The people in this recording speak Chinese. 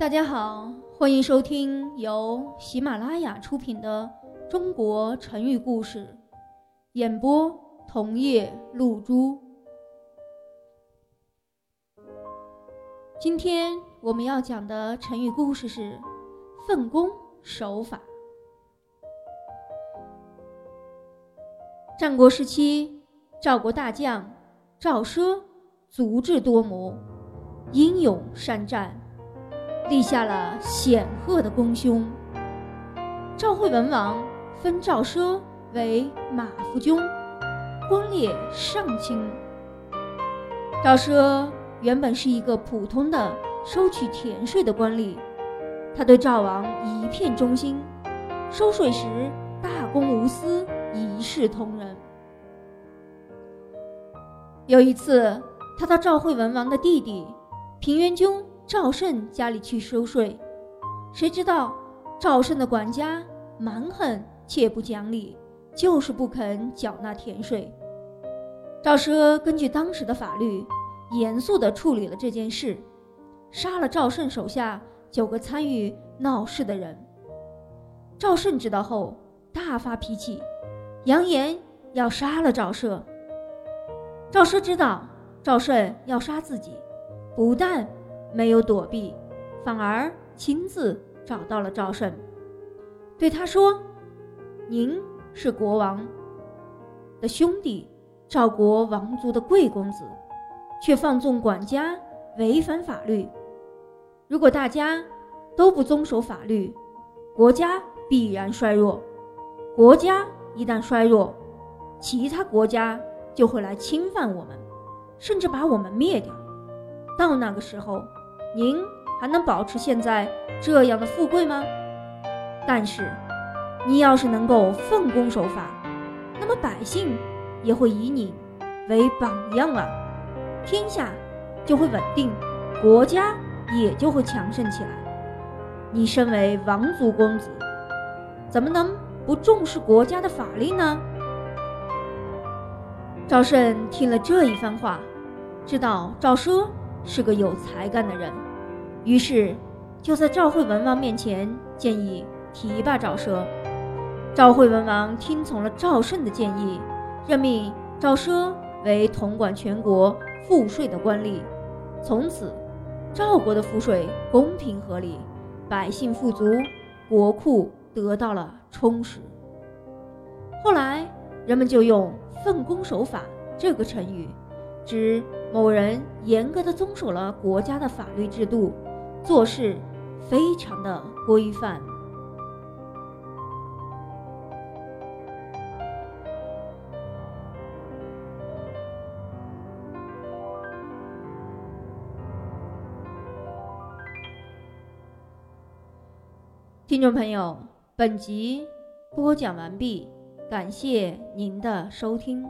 大家好，欢迎收听由喜马拉雅出品的《中国成语故事》，演播桐叶露珠。今天我们要讲的成语故事是“奉公守法”。战国时期，赵国大将赵奢足智多谋，英勇善战。立下了显赫的功勋。赵惠文王封赵奢为马服君，官列上卿。赵奢原本是一个普通的收取田税的官吏，他对赵王一片忠心，收税时大公无私，一视同仁。有一次，他到赵惠文王的弟弟平原君。赵胜家里去收税，谁知道赵胜的管家蛮横且不讲理，就是不肯缴纳田税。赵奢根据当时的法律，严肃地处理了这件事，杀了赵胜手下九个参与闹事的人。赵胜知道后大发脾气，扬言要杀了赵奢。赵奢知道赵胜要杀自己，不但。没有躲避，反而亲自找到了赵胜，对他说：“您是国王的兄弟，赵国王族的贵公子，却放纵管家，违反法律。如果大家都不遵守法律，国家必然衰弱。国家一旦衰弱，其他国家就会来侵犯我们，甚至把我们灭掉。到那个时候。”您还能保持现在这样的富贵吗？但是，你要是能够奉公守法，那么百姓也会以你为榜样啊，天下就会稳定，国家也就会强盛起来。你身为王族公子，怎么能不重视国家的法令呢？赵胜听了这一番话，知道赵奢。是个有才干的人，于是就在赵惠文王面前建议提拔赵奢。赵惠文王听从了赵胜的建议，任命赵奢为统管全国赋税的官吏。从此，赵国的赋税公平合理，百姓富足，国库得到了充实。后来，人们就用“奉公守法”这个成语。指某人严格的遵守了国家的法律制度，做事非常的规范。听众朋友，本集播讲完毕，感谢您的收听。